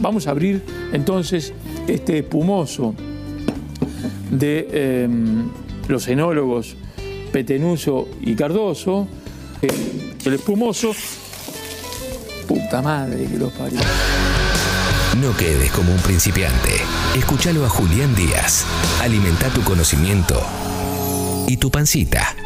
Vamos a abrir entonces este espumoso de eh, los enólogos Petenuso y Cardoso. Eh, el espumoso. Puta madre que los parió. No quedes como un principiante. Escúchalo a Julián Díaz. Alimenta tu conocimiento y tu pancita.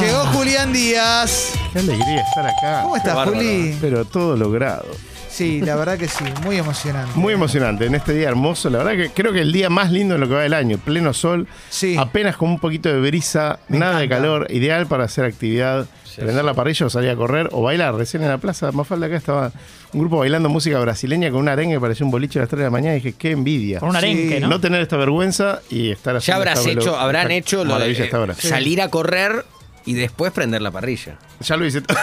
Llegó Julián Díaz. Qué alegría estar acá. ¿Cómo estás, Juli? Pero todo logrado. Sí, la verdad que sí, muy emocionante. Muy emocionante en este día hermoso. La verdad que creo que el día más lindo en lo que va del año. Pleno sol, Sí. apenas con un poquito de brisa, Me nada de calor. Ideal para hacer actividad, prender la parrilla o salir a correr o bailar. Recién en la plaza Mafalda acá estaba un grupo bailando música brasileña con un arengue que parecía un boliche a las 3 de la mañana. Y dije, qué envidia. Con un arenque, ¿no? No tener esta vergüenza y estar Ya esta hecho, habrán hecho lo de maravilla eh, hasta ahora. salir a correr y después prender la parrilla. Ya lo hice todo.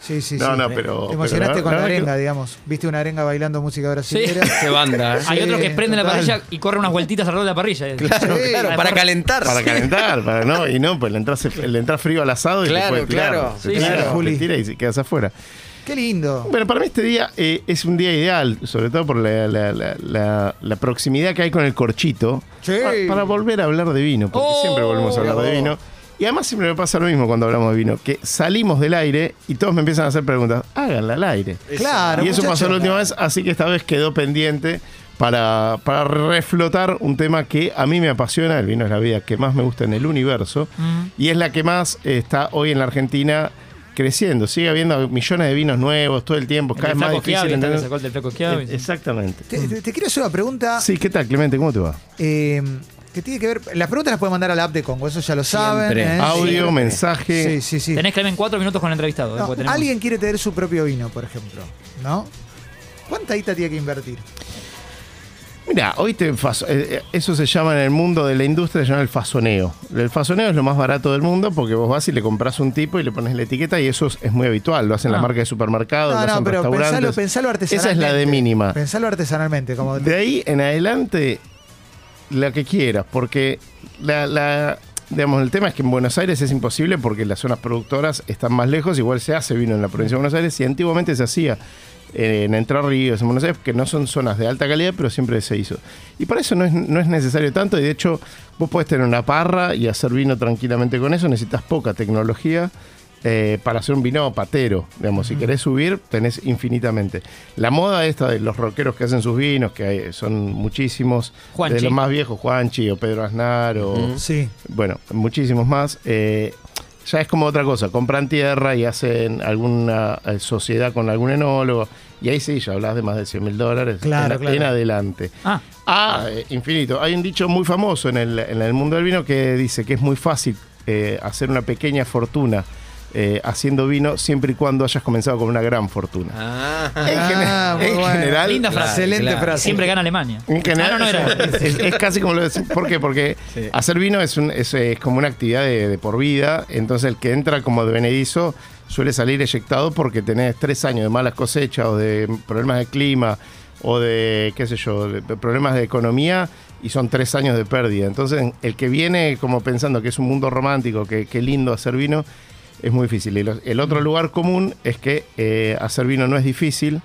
Sí, sí, No, sí. no, pero- Te emocionaste pero con la que- arenga, digamos. Viste una arenga bailando música brasileña. Qué banda. ¿eh? Hay Sí, otros que prenden la parrilla y corren unas vueltitas alrededor de la parrilla. Claro, Sí. claro, para calentar. Para calentar, para no, y no, pues le entras, le entras frío al asado y Claro, te puede tirar. claro. Se Sí, tira, claro, te Juli. tira y quedas afuera. Qué lindo. Bueno, para mí este día eh, es un día ideal, sobre todo por la, la- la- la- la proximidad que hay con el corchito, Sí. pa- para volver a hablar de vino, porque Oh. siempre volvemos a hablar de vino. Y además siempre me pasa lo mismo cuando hablamos de vino, que salimos del aire y todos me empiezan a hacer preguntas, háganla al aire. Claro. y eso pasó la última vez, así que esta vez quedó pendiente para, para reflotar un tema que a mí me apasiona, el vino es la vida que más me gusta en el universo, y es la que más está hoy en la Argentina creciendo. Sigue habiendo millones de vinos nuevos todo el tiempo, cada vez más difícil entender. Exactamente. Te, te- te quiero hacer una pregunta Sí, ¿qué tal, Clemente? ¿Cómo te va? eh, que tiene que ver. Las preguntas las pueden mandar a la app de Congo, eso ya lo saben. ¿eh? Audio, mensaje. Sí, sí, sí. Tenés que en cuatro minutos con el entrevistado. No, tenemos- alguien quiere tener su propio vino, por ejemplo, ¿no? ¿Cuánta guita tiene que invertir? Mira, hoy te faso- eh, eh, eso se llama en el mundo de la industria, se llama el fasoneo. El fasoneo es lo más barato del mundo porque vos vas y le compras un tipo y le pones la etiqueta y eso es, es muy habitual. Lo hacen las Ah. marcas de supermercados, No, lo no, hacen pero restaurantes. pensalo, pensalo artesanalmente. Esa es la de mínima. Pensalo artesanalmente, como De ahí en adelante, la que quieras, porque la, digamos, el tema es que en Buenos Aires es imposible porque las zonas productoras están más lejos, igual se hace vino en la provincia de Buenos Aires y antiguamente se hacía en Entre Ríos, en Buenos Aires, que no son zonas de alta calidad, pero siempre se hizo. Y para eso no es, no es necesario tanto, y de hecho vos podés tener una parra y hacer vino tranquilamente con eso, necesitas poca tecnología. Eh, para hacer un vino patero, digamos, si querés subir, tenés infinitamente. La moda esta de los rockeros que hacen sus vinos, que hay- son muchísimos, Juanchi. de los más viejos, Juanchi o Pedro Aznar o Sí. bueno, muchísimos más. eh, ya es como otra cosa, compran tierra y hacen alguna eh, sociedad con algún enólogo, y ahí sí, ya hablas de más de 100 mil dólares Claro, en, claro. en adelante. Ah, Ah, eh, infinito. Hay un dicho muy famoso en el, en el mundo del vino que dice que es muy fácil eh, hacer una pequeña fortuna eh, haciendo vino siempre y cuando hayas comenzado con una gran fortuna. Ah, En, Ah, muy en bueno. general, Linda frase. Excelente claro. frase. siempre gana Alemania. en general, Ah, no, no era. es, es casi como lo decís. ¿Por qué? Porque Sí. hacer vino es, un- es, como una actividad de, de por vida. Entonces, el que entra como de benedizo suele salir eyectado porque tenés tres años de malas cosechas o de problemas de clima o de, qué sé yo, de problemas de economía y son tres años de pérdida. Entonces, el que viene como pensando que es un mundo romántico, que qué lindo hacer vino, es muy difícil. Y lo- el otro lugar común es que eh, hacer vino no es difícil.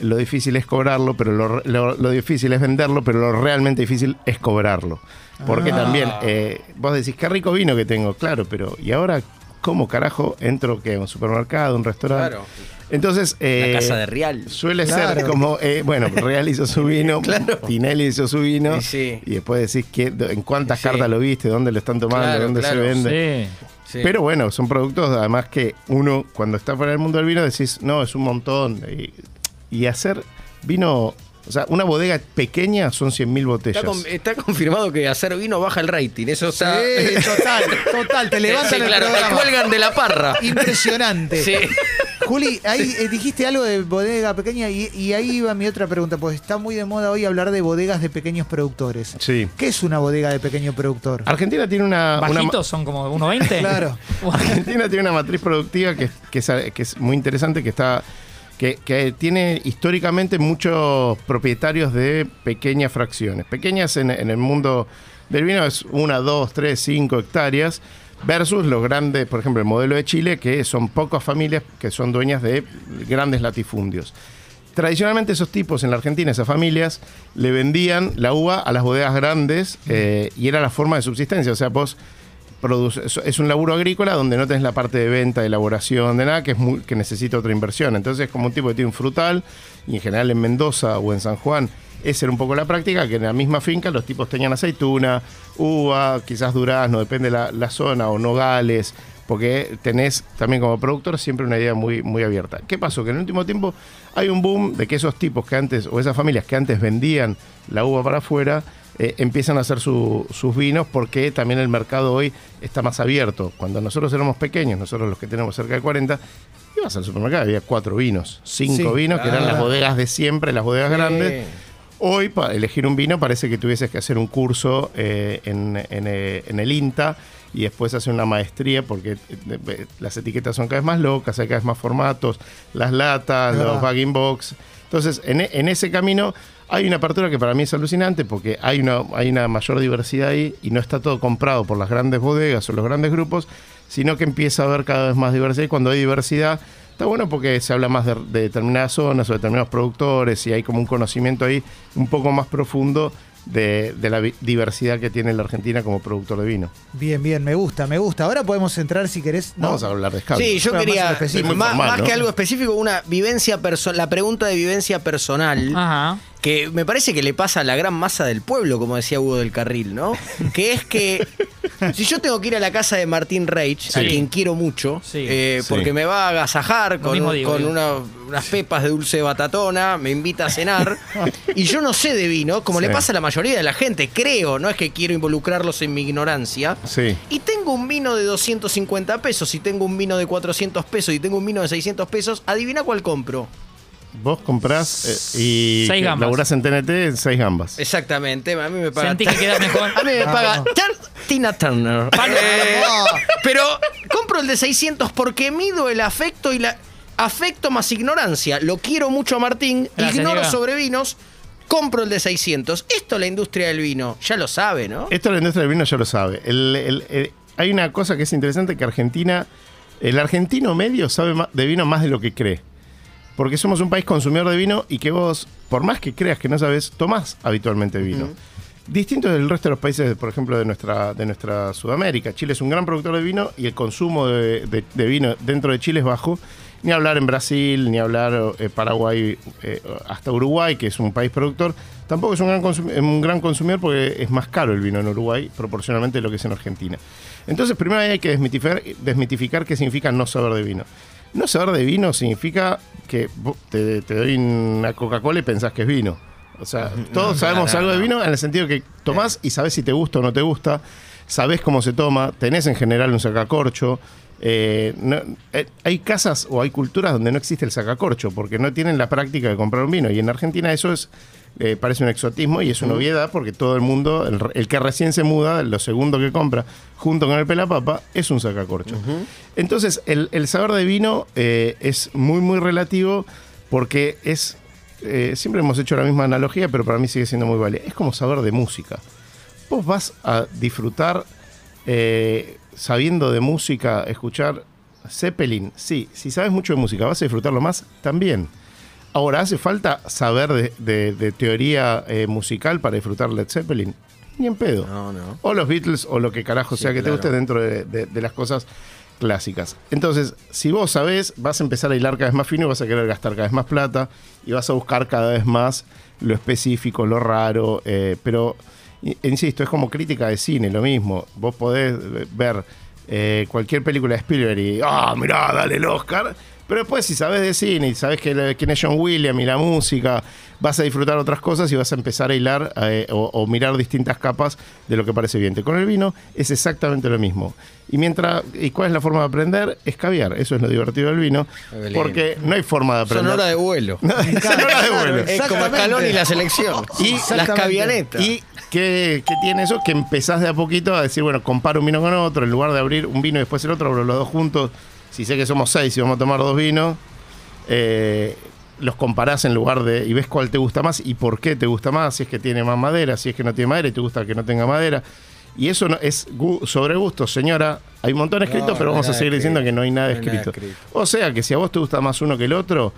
Lo difícil es cobrarlo, pero lo, lo- lo difícil es venderlo, pero lo realmente difícil es cobrarlo. Porque Ah. también, eh, vos decís, qué rico vino que tengo, claro, pero ¿y ahora cómo carajo entro que a un supermercado, un restaurante? claro. Entonces, eh, La casa de Real. Suele Claro. ser como, eh, bueno, Real hizo su vino, Claro. Tinelli hizo su vino, Y sí. y después decís que, en cuántas Sí. cartas lo viste, dónde lo están tomando, Claro, dónde claro. se vende. Sí. Pero bueno, son productos además que uno cuando está fuera del mundo del vino decís, no, es un montón. Y, y hacer vino, o sea, una bodega pequeña son 100.000 Está, botellas. con- está confirmado que hacer vino baja el rating. Eso está. Sí, total, total. Te levantan Sí, el claro, te programa. cuelgan de la parra. Impresionante. Sí. Juli, ahí eh, dijiste algo de bodega pequeña y, y ahí va mi otra pregunta, pues está muy de moda hoy hablar de bodegas de pequeños productores. Sí. ¿Qué es una bodega de pequeño productor? Argentina tiene una, una- Bajitos son como 1.20. Claro. Argentina tiene una matriz productiva que, que es, que es muy interesante, que está que, que tiene históricamente muchos propietarios de pequeñas fracciones. Pequeñas en, en el mundo del vino es una, dos, tres, cinco hectáreas, Versus los grandes, por ejemplo, el modelo de Chile, que son pocas familias que son dueñas de grandes latifundios. Tradicionalmente esos tipos en la Argentina, esas familias, le vendían la uva a las bodegas grandes eh, y era la forma de subsistencia. O sea, vos es- un laburo agrícola donde no tenés la parte de venta, de elaboración, de nada, que, es que necesita otra inversión. Entonces es como un tipo que tiene un frutal, y en general en Mendoza o en San Juan, esa era un poco la práctica, que en la misma finca los tipos tenían aceituna, uva, quizás durazno, depende la, la zona, o nogales, porque tenés también como productor siempre una idea muy, muy abierta. ¿Qué pasó? Que en el último tiempo hay un boom de que esos tipos que antes, o esas familias que antes vendían la uva para afuera, eh, empiezan a hacer su- sus vinos porque también el mercado hoy está más abierto. Cuando nosotros éramos pequeños, nosotros los que tenemos cerca de 40, ibas al supermercado, había cuatro vinos, cinco Sí, vinos, que eran las bodegas de siempre, las bodegas grandes. Hoy, para elegir un vino, parece que tuvieses que hacer un curso eh, en, en, eh, en el INTA y después hacer una maestría porque eh, las etiquetas son cada vez más locas, hay cada vez más formatos, las latas, los bagging box. Entonces, en, en ese camino hay una apertura que para mí es alucinante porque hay una, hay una mayor diversidad ahí y no está todo comprado por las grandes bodegas o los grandes grupos, sino que empieza a haber cada vez más diversidad y cuando hay diversidad está bueno porque se habla más de, de determinadas zonas o determinados productores y hay como un conocimiento ahí un poco más profundo de, de la diversidad que tiene la Argentina como productor de vino. Bien, bien, me gusta, me gusta. Ahora podemos entrar si querés. ¿no? Vamos a hablar de escabio. Sí, yo Pero quería, más, formal, más ¿no? que algo específico, una vivencia personal, la pregunta de vivencia personal, Ajá. Que me parece que le pasa a la gran masa del pueblo, como decía Hugo del Carril, ¿no? Que es que si yo tengo que ir a la casa de Martín Reich, a quien quiero mucho, Sí. eh, Sí. porque me va a agasajar con, digo, con una- unas pepas de dulce de batatona, me invita a cenar, y yo no sé de vino, como le pasa a la mayoría de la gente, creo, no es que quiero involucrarlos en mi ignorancia, y tengo un vino de 250 pesos, y tengo un vino de 400 pesos, y tengo un vino de 600 pesos, adivina cuál compro. Vos comprás eh, y Seis gambas. laburás en TNT en seis gambas. Exactamente, a mí me paga. Sentí que quedas mejor. A mí me paga Tina Turner. Eh, pero compro el de 600 porque mido el afecto y la. Afecto más ignorancia. Lo quiero mucho a Martín, Gracias, ignoro Diego. sobre vinos, compro el de 600. Esto la industria del vino ya lo sabe, ¿no? Esto la industria del vino ya lo sabe. El- el- el- hay una cosa que es interesante que Argentina, el argentino medio sabe ma- de vino más de lo que cree. Porque somos un país consumidor de vino y que vos, por más que creas que no sabes, tomás habitualmente vino. Distinto del resto de los países, por ejemplo, de nuestra, de nuestra Sudamérica. Chile es un gran productor de vino y el consumo de, de- de vino dentro de Chile es bajo. Ni hablar en Brasil, ni hablar eh, Paraguay, eh, hasta Uruguay, que es un país productor. Tampoco es un gran, un gran consumidor porque es más caro el vino en Uruguay proporcionalmente de lo que es en Argentina. Entonces, primero hay que desmitificar, desmitificar qué significa no saber de vino. No saber de vino significa que te, te doy una Coca-Cola y pensás que es vino. O sea, todos sabemos algo de vino en el sentido que tomás y sabés si te gusta o no te gusta, sabés cómo se toma, tenés en general un sacacorcho. eh, no- eh, hay casas o hay culturas donde no existe el sacacorcho porque no tienen la práctica de comprar un vino. Y en Argentina eso es eh, parece un exotismo y es una obviedad porque todo el mundo, el, el que recién se muda, lo segundo que compra junto con el pelapapa, es un sacacorcho. Entonces, el, el saber de vino eh, es muy, muy relativo porque es. eh, siempre hemos hecho la misma analogía, pero para mí sigue siendo muy válida. Es como saber de música. Vos vas a disfrutar sabiendo de música, escuchar Zeppelin. Sí, si sabes mucho de música, vas a disfrutarlo más también. Ahora, ¿hace falta saber de, de- de teoría eh, musical para disfrutar Led Zeppelin? Ni en pedo. No, no. O los Beatles o lo que carajo Sí, sea que te guste dentro de, las cosas clásicas. Entonces, si vos sabés, vas a empezar a hilar cada vez más fino y vas a querer gastar cada vez más plata y vas a buscar cada vez más lo específico, lo raro, eh, pero insisto, es como crítica de cine, lo mismo. Vos podés eh, ver eh, cualquier película de Spielberg y, ah, mirá, dale el Oscar. Pero después, si sabes de cine y sabes que, quién es John Williams y la música, vas a disfrutar otras cosas y vas a empezar a hilar eh, o, o mirar distintas capas de lo que parece bien. Con el vino es exactamente lo mismo. Y mientras, ¿y cuál es la forma de aprender? Es caviar. Eso es lo divertido del vino. Porque no hay forma de aprender. Son hora de vuelo. Son horas de vuelo. Es como. Escalón y la selección. Y las cavianetas. ¿Y qué, qué tiene eso? Que empezás de a poquito a decir, bueno, comparo un vino con otro, en lugar de abrir un vino y después el otro, abro los dos juntos. Si sé que somos seis y vamos a tomar dos vinos, eh, los comparás en lugar de. y ves cuál te gusta más y por qué te gusta más, si es que tiene más madera, si es que no tiene madera y te gusta que no tenga madera. Y eso no, es gu- sobre gusto, señora. Hay un montón escrito, No, pero no vamos a seguir diciendo que no hay nada escrito. escrito. O sea que si a vos te gusta más uno que el otro,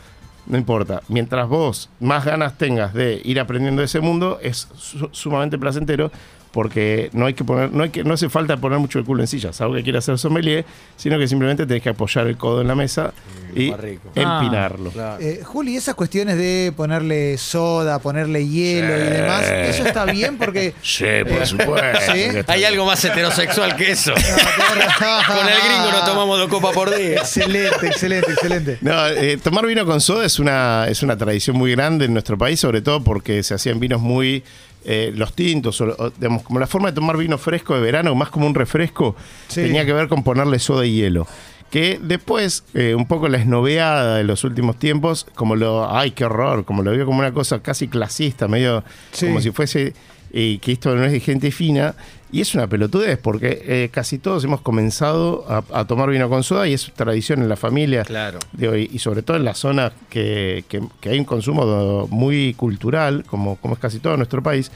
no importa. Mientras vos más ganas tengas de ir aprendiendo de ese mundo, es su- sumamente placentero porque no hay que poner, no hay que, no hace falta poner mucho el culo en silla, algo que quiera hacer sommelier, sino que simplemente tenés que apoyar el codo en la mesa y más rico. empinarlo. Claro. Eh, Juli, esas cuestiones de ponerle soda, ponerle hielo y demás, ¿eso está bien? Porque. Sí, por supuesto. ¿Sí? que está Hay algo más heterosexual que eso. Con el gringo no tomamos dos copas por día. Excelente, excelente, excelente. No, eh, tomar vino con soda es una, es una tradición muy grande en nuestro país, sobre todo porque se hacían vinos muy. Eh, los tintos, o, o, digamos, como la forma de tomar vino fresco de verano, más como un refresco, Sí. tenía que ver con ponerle soda y hielo. Que después, eh, un poco la esnoveada de los últimos tiempos, como lo. ¡Ay, qué horror! Como lo vio como una cosa casi clasista, medio. Sí. como si fuese. Eh, que esto no es de gente fina. Y es una pelotudez, porque eh, casi todos hemos comenzado a, a tomar vino con soda y es tradición en la familia. Claro. Digo, y, y sobre todo en las zonas que, que- que hay un consumo muy cultural, como, como es casi todo nuestro país,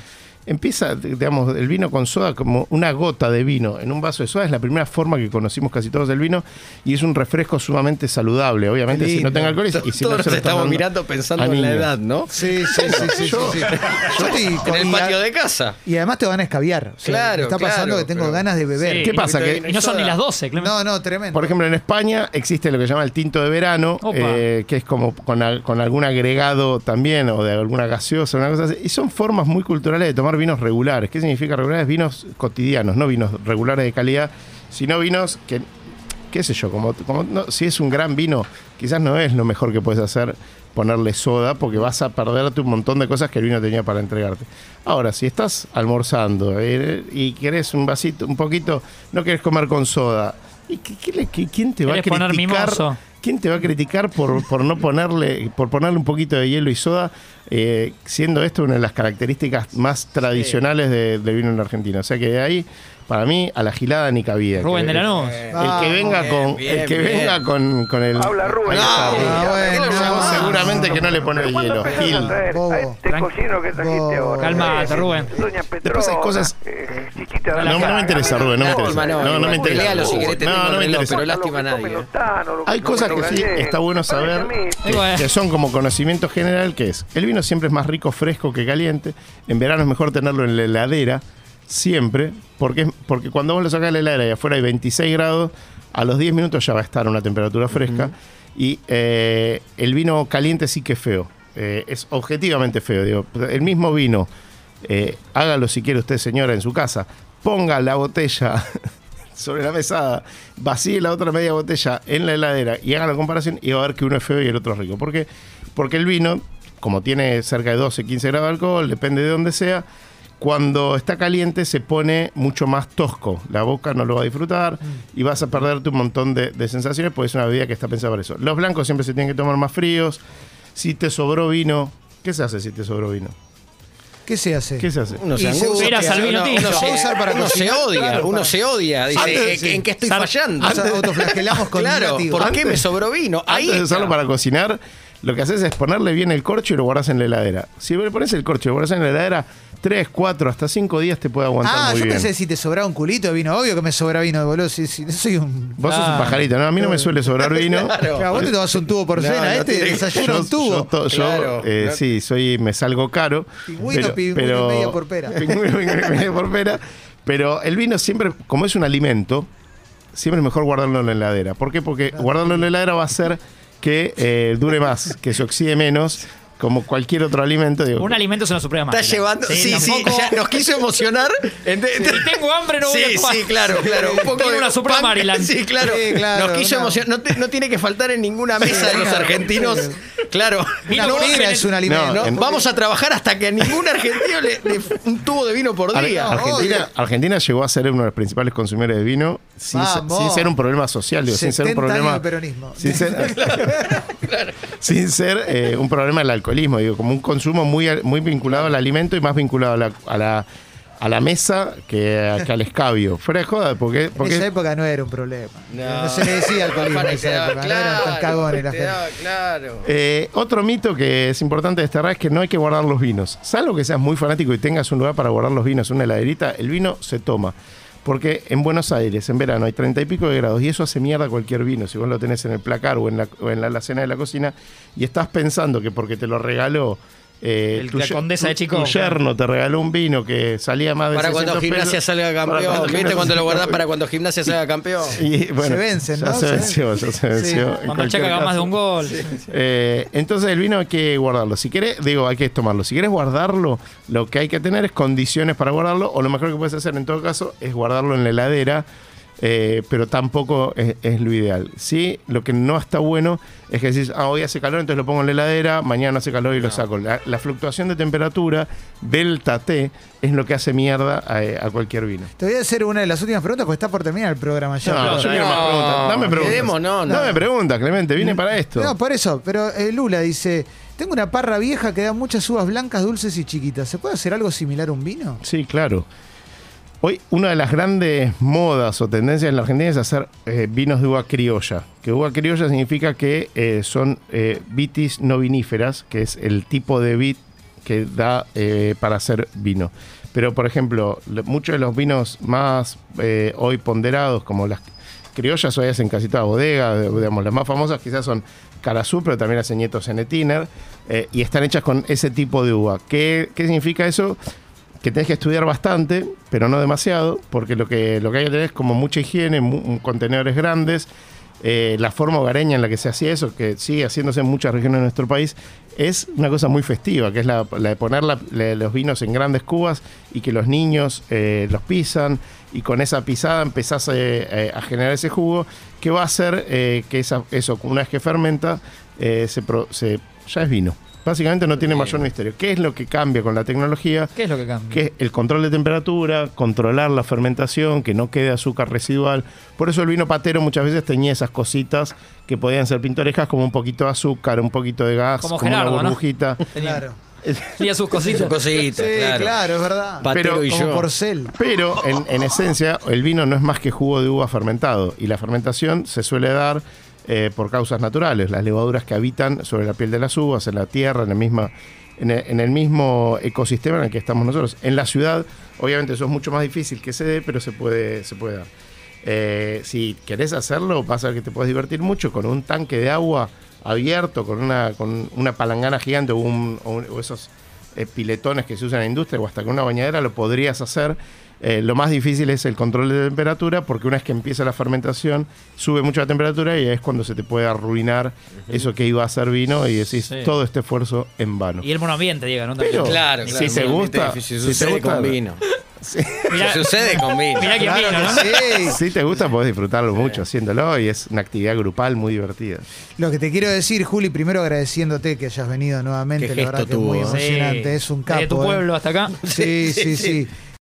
empieza, digamos, el vino con soda como una gota de vino en un vaso de soda. Es la primera forma que conocimos casi todos del vino y es un refresco sumamente saludable. Obviamente, si no tenga alcohol y, si no se lo estamos mirando pensando en la edad, ¿no? Sí, sí, sí, sí, sí, sí. Yo estoy En con- el patio de casa. Y además te van a escabiar. O sea, Claro, Está pasando claro, que tengo pero- ganas de beber. Sí. ¿Qué pasa? Que, Y no son ni las 12, Clemente. No, no, tremendo. Por ejemplo, en España existe lo que se llama el tinto de verano, eh, que es como con algún agregado también, o de alguna gaseosa, una cosa así. Y son formas muy culturales de tomar vinos regulares. ¿Qué significa regulares? Vinos cotidianos, no vinos regulares de calidad, sino vinos que, qué sé yo, como, como no- si es un gran vino, quizás no es lo mejor que puedes hacer ponerle soda, porque vas a perderte un montón de cosas que el vino tenía para entregarte. Ahora, si estás almorzando eh, y querés un vasito, un poquito, no querés comer con soda, ¿y qué- qué le- qué- ¿quién te va a ¿Querés poner criticar? ¿Quién te va a criticar por, por no ponerle, por ponerle un poquito de hielo y soda, eh, siendo esto una de las características más tradicionales de- del vino en la Argentina? O sea que de ahí, para mí, a la gilada ni cabida. Rubén Que- de Lanús. El que venga Bien, con, bien, el que bien. venga con, con el. Habla Rubén. No. Ah, seguramente que no le pone ¿Cuándo hielo. Gil. a este cocino que trajiste ahora? Calmate, Eh, Rubén. Doña Petrona. Después hay cosas- eh, de No, la no me interesa, Rubén, no me interesa. no, me interesa. No, no me reloj, interesa. pero lástima a nadie. Hay cosas que sí está bueno saber, que son como conocimiento general, que es, el vino siempre es más rico fresco que caliente, en verano es mejor tenerlo en la heladera, siempre, porque, porque cuando vos lo sacás de la heladera y afuera hay 26 grados, a los 10 minutos ya va a estar a una temperatura fresca, y eh, el vino caliente sí que es feo, eh, es objetivamente feo, digo, el mismo vino, eh, hágalo si quiere usted señora en su casa, ponga la botella sobre la mesada, vacíe la otra media botella en la heladera y haga la comparación y va a ver que uno es feo y el otro es rico. ¿Por qué? Porque el vino, como tiene cerca de 12, 15 grados de alcohol, depende de dónde sea, cuando está caliente se pone mucho más tosco. La boca no lo va a disfrutar y vas a perderte un montón de, de sensaciones porque es una bebida que está pensada para eso. Los blancos siempre se tienen que tomar más fríos. Si te sobró vino, ¿qué se hace si te sobró vino? ¿Qué se hace? ¿Qué se hace? Uno se angustia, Miras al vino uno- Se va a usar para uno se cocinar, odia, claro, uno para- se odia. Dice, Antes, ¿en- sí. ¿en qué estoy Sal- fallando? Nos autoflagelamos con Claro. ¿por qué me Antes- sobró vino? Ahí Antes de usarlo para cocinar, lo que haces es ponerle bien el corcho y lo guardas en la heladera. Si le pones el corcho y lo guardas en la heladera, 3, 4, hasta 5 días te puede aguantar Ah, muy yo bien. pensé si te sobraba un culito de vino. Obvio que me sobra vino, boludo. Si, si, soy un. Vos sos un pajarito, ¿no? A mí no me suele sobrar vino. Claro. Claro, vos te tomás un tubo por cena. no este Yo, un tubo. yo to- yo, Claro. eh, sí, soy, me salgo caro. Pingüino, pingüino y media por pera. Pingüino, pingüino y media por pera. Pero el vino siempre, como es un alimento, siempre es mejor guardarlo en la heladera. ¿Por qué? Porque guardarlo en la heladera va a hacer que eh, dure más, que se oxide menos, como cualquier otro alimento. Digo, Un alimento es una suprema Está máquina. llevando. Sí, sí, ya nos quiso emocionar. Si tengo hambre, no voy sí, a comer. sí, claro, claro. Un poco Tengo de una Suprema pan- Maryland. Sí, claro. Sí, claro, Nos quiso emocionar. No, te- no tiene que faltar en ninguna mesa de los claro. argentinos. Claro. Una es un alimento. No, en- vamos a trabajar hasta que a ningún argentino le, le- un tubo de vino por Ar- día. Argentina, Argentina llegó a ser uno de los principales consumidores de vino sin, ser un problema social, digo, sin ser un 70 años problema. de peronismo. Sin ser, sin ser, eh, un problema del alcoholismo, digo, como un consumo muy, muy vinculado al alimento y más vinculado a la, a la, a la mesa que, que al escabio. Fuera de joda, porque, En esa época no era un problema. No, se le decía alcoholismo en esa época. no eran tan cagones la te gente. claro. Eh, otro mito que es importante desterrar es que no hay que guardar los vinos. Salvo que seas muy fanático y tengas un lugar para guardar los vinos, una heladerita, el vino se toma. Porque en Buenos Aires, en verano, hay treinta y pico de grados y eso hace mierda cualquier vino. Si vos lo tenés en el placar o en la, o en la alacena de la cocina y estás pensando que porque te lo regaló. Eh, El- tu la ye- condesa de Chico. Tu yerno te regaló un vino que salía más de Para cuando 600 gimnasia pesos. salga Para campeón. cuando ¿Viste cuando lo guardás para cuando gimnasia salga campeón? Y, bueno, Se vencen, ya ¿no? Se Se venció, ya se venció. En Cuando Chaca haga más de un gol. Eh, entonces el vino hay que guardarlo. Si querés, digo, hay que tomarlo. Si quieres guardarlo, lo que hay que tener es condiciones para guardarlo, o lo mejor que puedes hacer en todo caso es guardarlo en la heladera, eh, pero tampoco es, es lo ideal. Sí, lo que no está bueno es que decís, ah, hoy hace calor, entonces lo pongo en la heladera, mañana hace calor y lo saco. La, la fluctuación de temperatura, delta T, es lo que hace mierda a, a cualquier vino. Te voy a hacer una de las últimas preguntas porque está por terminar el programa ya. No, Pero- yo quiero más preguntas. Dame preguntas. quedemos, no, no. Dame preguntas, Clemente, vine para esto. No, por eso, pero eh, Lula dice, tengo una parra vieja que da muchas uvas blancas, dulces y chiquitas. ¿Se puede hacer algo similar a un vino? Sí, claro. Hoy una de las grandes modas o tendencias en la Argentina es hacer eh, vinos de uva criolla. Que uva criolla significa que eh, son eh, vitis no viníferas, que es el tipo de vid que da eh, para hacer vino. Pero, por ejemplo, lo- muchos de los vinos más hoy ponderados, como las criollas, hoy hacen casi toda bodega, de- digamos, las más famosas quizás son Carazú, pero también hacen nietos en Etiner, y están hechas con ese tipo de uva. ¿Qué, qué significa eso? Que tenés que estudiar bastante, pero no demasiado, porque lo que, lo que hay que tener es como mucha higiene, mu- contenedores grandes, eh, la forma hogareña en la que se hacía eso, que sigue haciéndose en muchas regiones de nuestro país, es una cosa muy festiva, que es la, la de poner los vinos en grandes cubas y que los niños eh, los pisan y con esa pisada empezás eh, a generar ese jugo que va a hacer que esa- eso, una vez que fermenta, se- ya es vino. Básicamente no tiene mayor misterio. ¿Qué es lo que cambia con la tecnología? ¿Qué es lo que cambia? que es el control de temperatura, controlar la fermentación, que no quede azúcar residual. Por eso el vino patero muchas veces tenía esas cositas que podían ser pintorescas, como un poquito de azúcar, un poquito de gas, Como como, Gerardo, una burbujita. Claro. tenía sus cositas. Cositas, Sí, claro. claro. es verdad. Patero Pero y Como yo. porcel. Pero en, en esencia, el vino no es más que jugo de uva fermentado. Y la fermentación se suele dar eh, por causas naturales. Las levaduras que habitan sobre la piel de las uvas, en la tierra, en, la misma, en, el, en el mismo ecosistema en el que estamos nosotros. En la ciudad, obviamente, eso es mucho más difícil que se dé, pero se puede, se puede dar. Eh, si querés hacerlo, vas a ver que te puedes divertir mucho con un tanque de agua abierto, con una, con una palangana gigante o, un- o un- o esos eh, piletones que se usan en la industria o hasta con una bañadera lo podrías hacer. Eh, lo más difícil es el control de temperatura porque una vez que empieza la fermentación sube mucho la temperatura y es cuando se te puede arruinar eso que iba a ser vino y decís Sí. todo este esfuerzo en vano. Y el monoambiente llega, ¿no? Pero- Claro, Si claro, te muy gusta, difícil. si te gusta- con vino. Mirá, Sucede con vino. mirá quién Claro vino, ¿no? que sí. Si te gusta, podés disfrutarlo mucho haciéndolo y es una actividad grupal muy divertida. Lo que te quiero decir, Juli, primero agradeciéndote que hayas venido nuevamente. Qué La verdad gesto que es muy ¿eh? emocionante. Es un capo. Tu ¿eh? pueblo hasta acá. Sí, sí, sí.